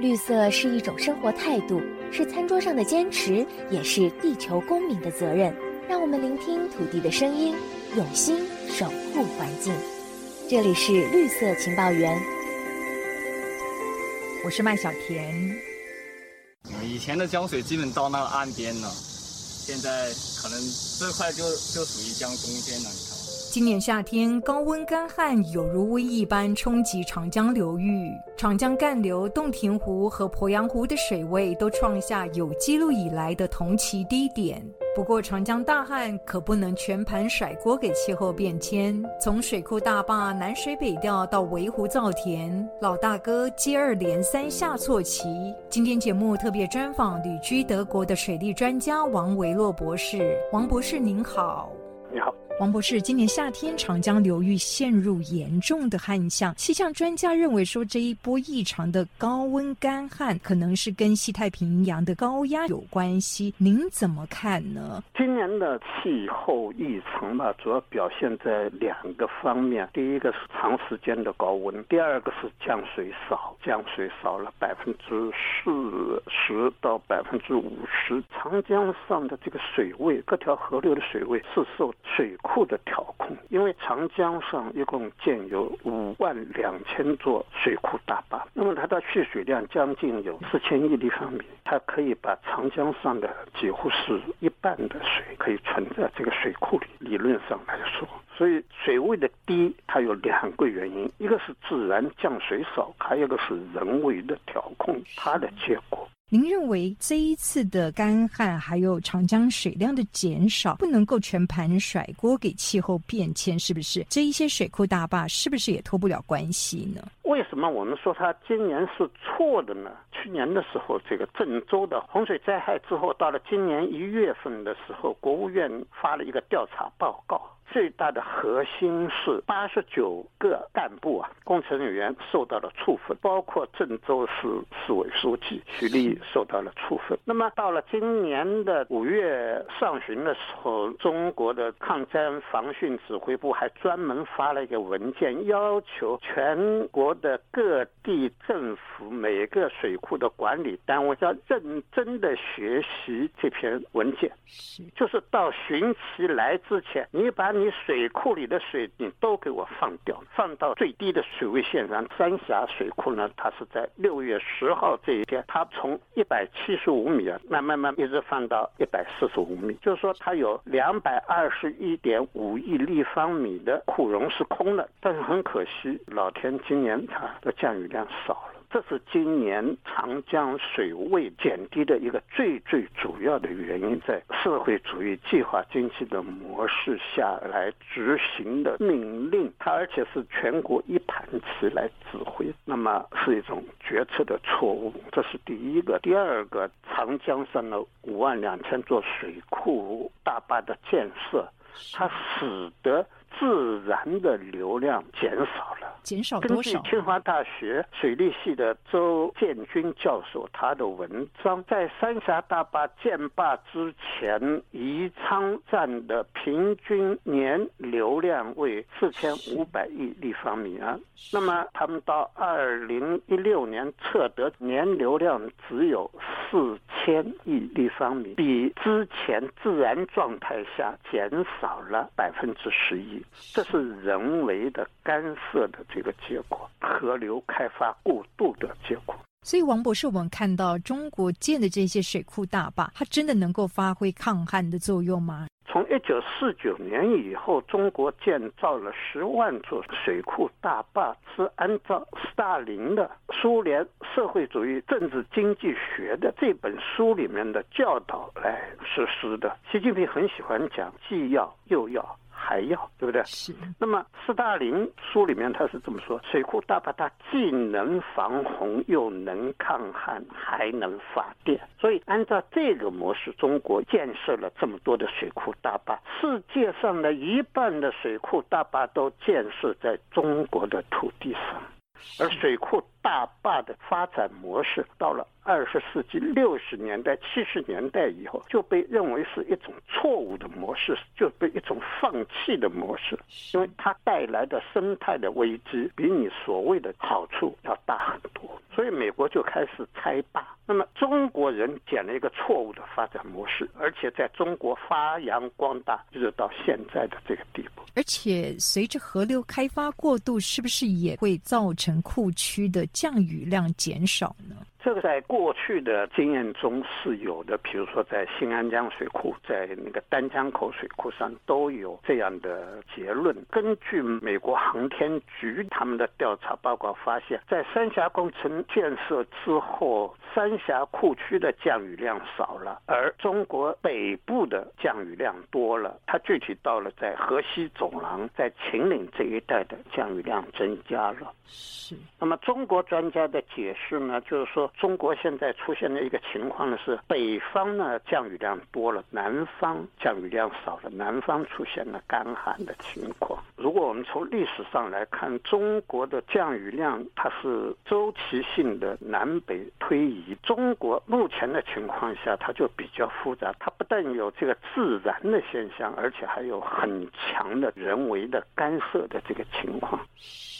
绿色是一种生活态度，是餐桌上的坚持，也是地球公民的责任。让我们聆听土地的声音，用心守护环境。这里是绿色情报员，我是麦小甜。以前的江水基本到那个岸边了，现在可能这块就就属于江中间了。今年夏天高温干旱有如瘟疫般冲击长江流域，长江干流、洞庭湖和鄱阳湖的水位都创下有记录以来的同期低点。不过，长江大旱可不能全盘甩锅给气候变迁。从水库大坝南水北调到围湖造田，老大哥接二连三下错棋。今天节目特别专访旅居德国的水利专家王维洛博士。王博士您好，你好。王博士，今年夏天长江流域陷入严重的旱象，气象专家认为说这一波异常的高温干旱可能是跟西太平洋的高压有关系，您怎么看呢？今年的气候异常吧，主要表现在两个方面，第一个是长时间的高温，第二个是降水少，降水少了百分之四十到百分之五十，长江上的这个水位，各条河流的水位是受水。库的调控，因为长江上一共建有五万两千座水库大坝，那么它的蓄水量将近有四千亿立方米，它可以把长江上的几乎是一半的水可以存在这个水库里。理论上来说，所以水位的低，它有两个原因，一个是自然降水少，还有一个是人为的调控它的结果。您认为这一次的干旱，还有长江水量的减少，不能够全盘甩锅给气候变迁，是不是？这一些水库大坝是不是也脱不了关系呢？为什么我们说它今年是错的呢？去年的时候，这个郑州的洪水灾害之后，到了今年一月份的时候，国务院发了一个调查报告。最大的核心是八十九个干部啊，工程人员受到了处分，包括郑州市市委书记徐立受到了处分。那么到了今年的五月上旬的时候，中国的抗灾防汛指挥部还专门发了一个文件，要求全国的各地政府每个水库的管理单位要认真的学习这篇文件，就是到汛期来之前，你把。你你水库里的水，你都给我放掉，放到最低的水位线上。三峡水库呢，它是在六月十号这一天，它从一百七十五米啊，慢慢慢一直放到一百四十五米，就是说它有两百二十一点五亿立方米的库容是空的。但是很可惜，老天今年它的降雨量少了。这是今年长江水位减低的一个最最主要的原因，在社会主义计划经济的模式下来执行的命令，它而且是全国一盘棋来指挥，那么是一种决策的错误。这是第一个。第二个，长江上的五万两千座水库大坝的建设，它使得。自然的流量减少了，减少多少？根据清华大学水利系的周建军教授他的文章，在三峡大坝建坝之前，宜昌站的平均年流量为四千五百亿立方米啊。那么他们到二零一六年测得年流量只有四千亿立方米，比之前自然状态下减少了百分之十一。这是人为的干涉的这个结果，河流开发过度的结果。所以，王博士，我们看到中国建的这些水库大坝，它真的能够发挥抗旱的作用吗？从一九四九年以后，中国建造了十万座水库大坝，是按照斯大林的《苏联社会主义政治经济学》的这本书里面的教导来实施的。习近平很喜欢讲，既要又要。还要对不对？是。那么斯大林书里面他是这么说：水库大坝它既能防洪，又能抗旱，还能发电。所以按照这个模式，中国建设了这么多的水库大坝，世界上的一半的水库大坝都建设在中国的土地上。而水库大坝的发展模式，到了二十世纪六十年代、七十年代以后，就被认为是一种错误的模式，就被一种放弃的模式，因为它带来的生态的危机比你所谓的好处要大很多。所以美国就开始拆坝。那么中国人捡了一个错误的发展模式，而且在中国发扬光大，一直到现在的这个地步。而且随着河流开发过度，是不是也会造成库区的降雨量减少呢？这个在过去的经验中是有的，比如说在新安江水库、在那个丹江口水库上都有这样的结论。根据美国航天局他们的调查报告发现，在三峡工程建设之后，三峡库区的降雨量少了，而中国北部的降雨量多了。它具体到了在河西走廊、在秦岭这一带的降雨量增加了。是。那么中国专家的解释呢，就是说。中国现在出现的一个情况呢，是北方呢降雨量多了，南方降雨量少了，南方出现了干旱的情况。如果我们从历史上来看，中国的降雨量它是周期性的南北推移。中国目前的情况下，它就比较复杂，它不但有这个自然的现象，而且还有很强的人为的干涉的这个情况。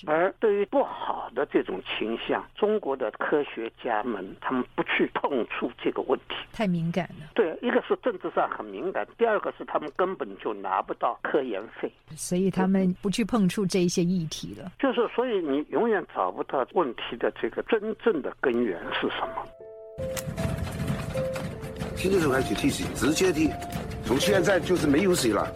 而对于不好的这种倾向，中国的科学家们他们不去碰触这个问题，太敏感了。对，一个是政治上很敏感，第二个是他们根本就拿不到科研费，所以他们不去碰触这一些议题了。就是，所以你永远找不到问题的这个真正的根源是什么。今天就开始替水，直接替，从现在就是没有水了。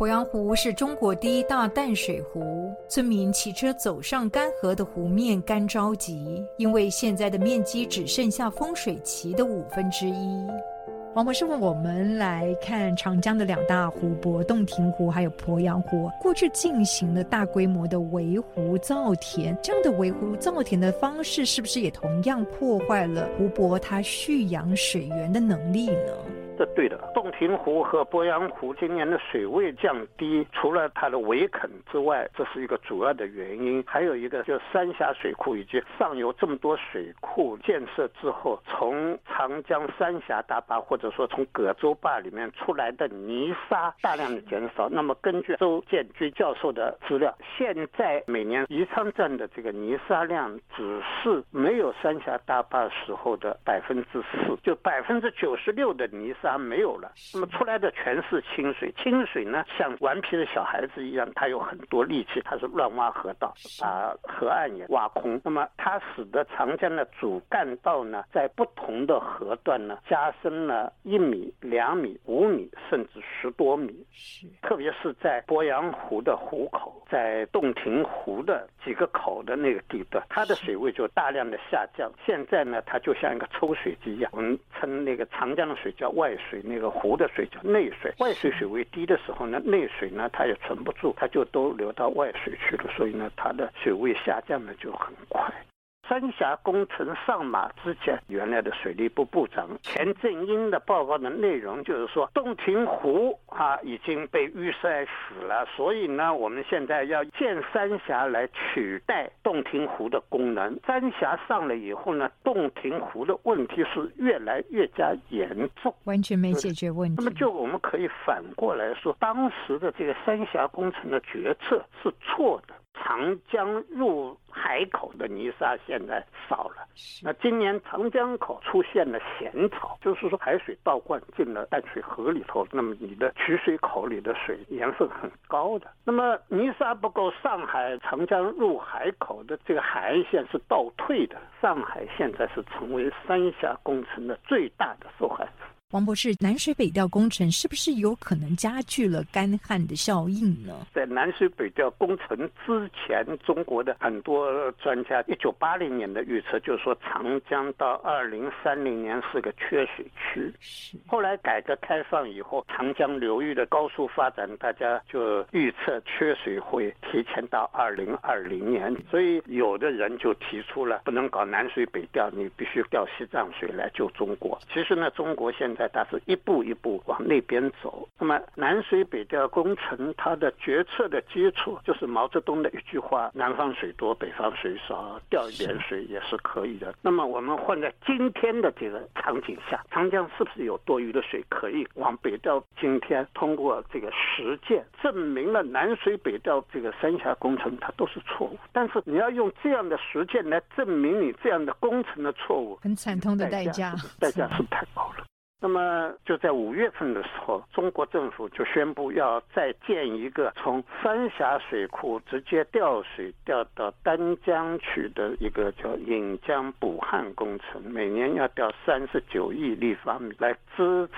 鄱阳湖是中国第一大淡水湖，村民骑车走上干涸的湖面，干着急，因为现在的面积只剩下丰水期的五分之一。王博士，我们来看长江的两大湖泊——洞庭湖还有鄱阳湖，过去进行了大规模的围湖造田，这样的围湖造田的方式，是不是也同样破坏了湖泊它蓄养水源的能力呢？这对的，洞庭湖和鄱阳湖今年的水位降低，除了它的围垦之外，这是一个主要的原因。还有一个就是三峡水库以及上游这么多水库建设之后，从长江三峡大坝或者说从葛洲坝里面出来的泥沙大量的减少。那么根据周建军教授的资料，现在每年宜昌站的这个泥沙量只是没有三峡大坝时候的百分之四，就百分之九十六的泥沙。它没有了，那么出来的全是清水。清水呢，像顽皮的小孩子一样，它有很多力气，它是乱挖河道，把河岸也挖空。那么它使得长江的主干道呢，在不同的河段呢，加深了一米、两米、五米，甚至十多米。特别是在鄱阳湖的湖口，在洞庭湖的几个口的那个地段，它的水位就大量的下降。现在呢，它就像一个抽水机一样，我们称那个长江的水叫外。水那个湖的水叫内水，外水水位低的时候呢，内水呢它也存不住，它就都流到外水去了，所以呢它的水位下降的就很快。三峡工程上马之前，原来的水利部部长钱正英的报告的内容就是说，洞庭湖啊已经被淤塞死了，所以呢，我们现在要建三峡来取代洞庭湖的功能。三峡上了以后呢，洞庭湖的问题是越来越加严重，完全没解决问题。那么，就我们可以反过来说，当时的这个三峡工程的决策是错的。长江入海口的泥沙现在少了，那今年长江口出现了咸潮，就是说海水倒灌进了淡水河里头，那么你的取水口里的水盐分很高的，那么泥沙不够，上海长江入海口的这个海岸线是倒退的，上海现在是成为三峡工程的最大的受害者。王博士，南水北调工程是不是有可能加剧了干旱的效应呢？在南水北调工程之前，中国的很多专家，一九八零年的预测就是说，长江到二零三零年是个缺水区。是后来改革开放以后，长江流域的高速发展，大家就预测缺水会提前到二零二零年。所以有的人就提出了，不能搞南水北调，你必须调西藏水来救中国。其实呢，中国现在。在它是一步一步往那边走。那么南水北调工程，它的决策的基础就是毛泽东的一句话：“南方水多，北方水少，调一点水也是可以的。”那么我们换在今天的这个场景下，长江是不是有多余的水可以往北调？今天通过这个实践证明了南水北调这个三峡工程它都是错误。但是你要用这样的实践来证明你这样的工程的错误，很惨痛的代价，代价是太高了。那么就在五月份的时候，中国政府就宣布要再建一个从三峡水库直接调水调到丹江去的一个叫引江补汉工程，每年要调三十九亿立方米来支持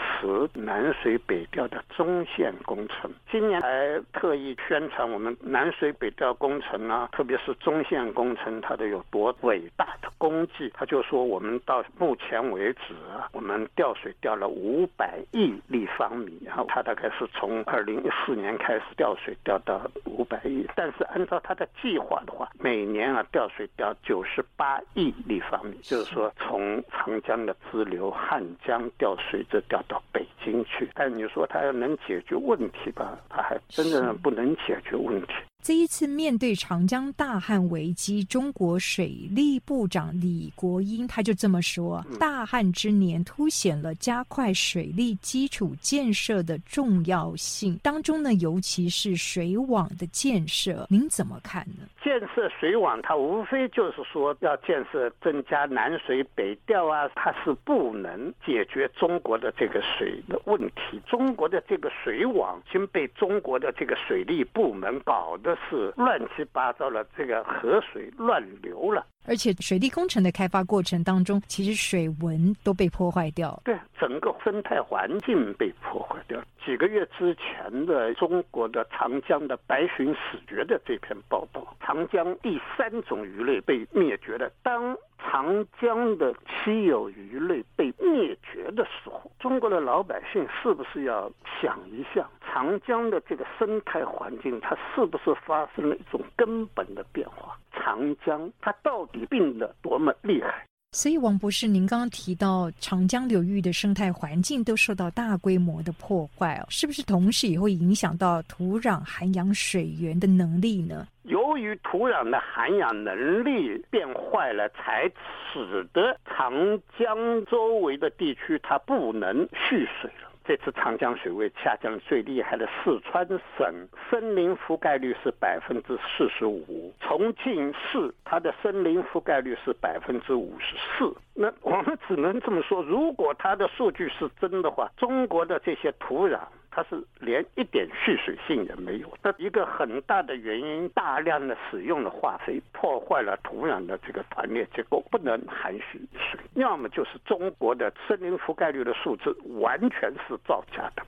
南水北调的中线工程。今年还特意宣传我们南水北调工程啊，特别是中线工程，它的有多伟大的功绩。他就说我们到目前为止，我们调水调。了五百亿立方米，然后它大概是从二零一四年开始调水调到五百亿，但是按照它的计划的话，每年啊调水调九十八亿立方米，就是说从长江的支流汉江调水就调到北京去。但你说他要能解决问题吧，他还真正不能解决问题。这一次面对长江大旱危机，中国水利部长李国英他就这么说：“大旱之年凸显了加快水利基础建设的重要性，当中呢，尤其是水网的建设，您怎么看呢？”建设水网，它无非就是说要建设增加南水北调啊，它是不能解决中国的这个水的问题。中国的这个水网已经被中国的这个水利部门搞是乱七八糟了，这个河水乱流了。而且水利工程的开发过程当中，其实水文都被破坏掉，对，整个生态环境被破坏掉。几个月之前的中国的长江的白鲟死绝的这篇报道，长江第三种鱼类被灭绝了。当长江的稀有鱼类被灭绝的时候，中国的老百姓是不是要想一下，长江的这个生态环境，它是不是发生了一种根本的变化？长江它到底病得多么厉害？所以，王博士，您刚刚提到长江流域的生态环境都受到大规模的破坏哦，是不是同时也会影响到土壤涵养水源的能力呢？由于土壤的涵养能力变坏了，才使得长江周围的地区它不能蓄水了。这次长江水位下降最厉害的四川省，森林覆盖率是百分之四十五；重庆市它的森林覆盖率是百分之五十四。那我们只能这么说，如果它的数据是真的话，中国的这些土壤。它是连一点蓄水性也没有，那一个很大的原因，大量的使用的化肥破坏了土壤的这个团裂结构，不能含蓄水。要么就是中国的森林覆盖率的数字完全是造假的，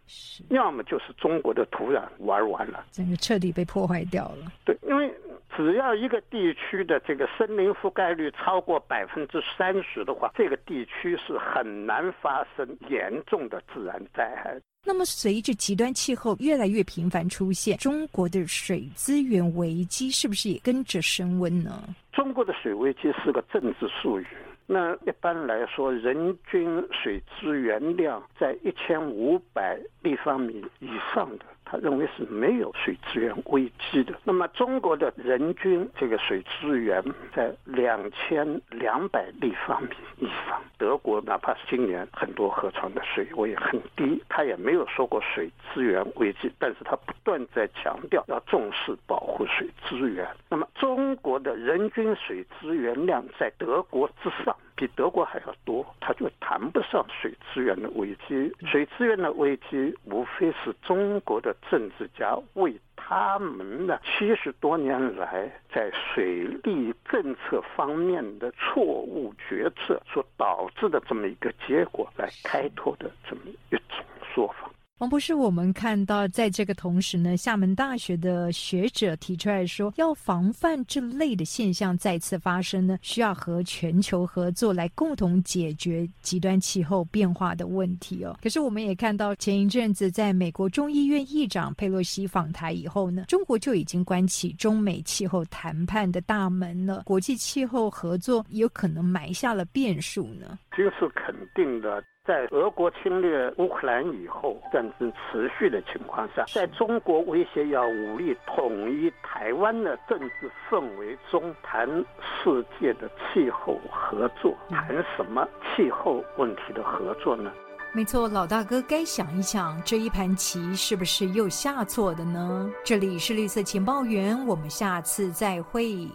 要么就是中国的土壤玩完了，整个彻底被破坏掉了。对，因为只要一个地区的这个森林覆盖率超过百分之三十的话，这个地区是很难发生严重的自然灾害。那么，随着极端气候越来越频繁出现，中国的水资源危机是不是也跟着升温呢？中国的水危机是个政治术语。那一般来说，人均水资源量在一千五百立方米以上的。他认为是没有水资源危机的。那么中国的人均这个水资源在两千两百立方米以上。德国哪怕是今年很多河床的水位很低，他也没有说过水资源危机，但是他不断在强调要重视保护水资源。那么中国的人均水资源量在德国之上。比德国还要多，他就谈不上水资源的危机。水资源的危机，无非是中国的政治家为他们的七十多年来在水利政策方面的错误决策所导致的这么一个结果来开拓的这么。王博士，我们看到，在这个同时呢，厦门大学的学者提出来说，要防范这类的现象再次发生呢，需要和全球合作来共同解决极端气候变化的问题哦。可是我们也看到，前一阵子在美国众议院议长佩洛西访台以后呢，中国就已经关起中美气候谈判的大门了，国际气候合作有可能埋下了变数呢。军事肯定的。在俄国侵略乌克兰以后，战争持续的情况下，在中国威胁要武力统一台湾的政治氛围中，谈世界的气候合作，谈什么气候问题的合作呢？没错，老大哥该想一想，这一盘棋是不是又下错的呢？这里是绿色情报员，我们下次再会。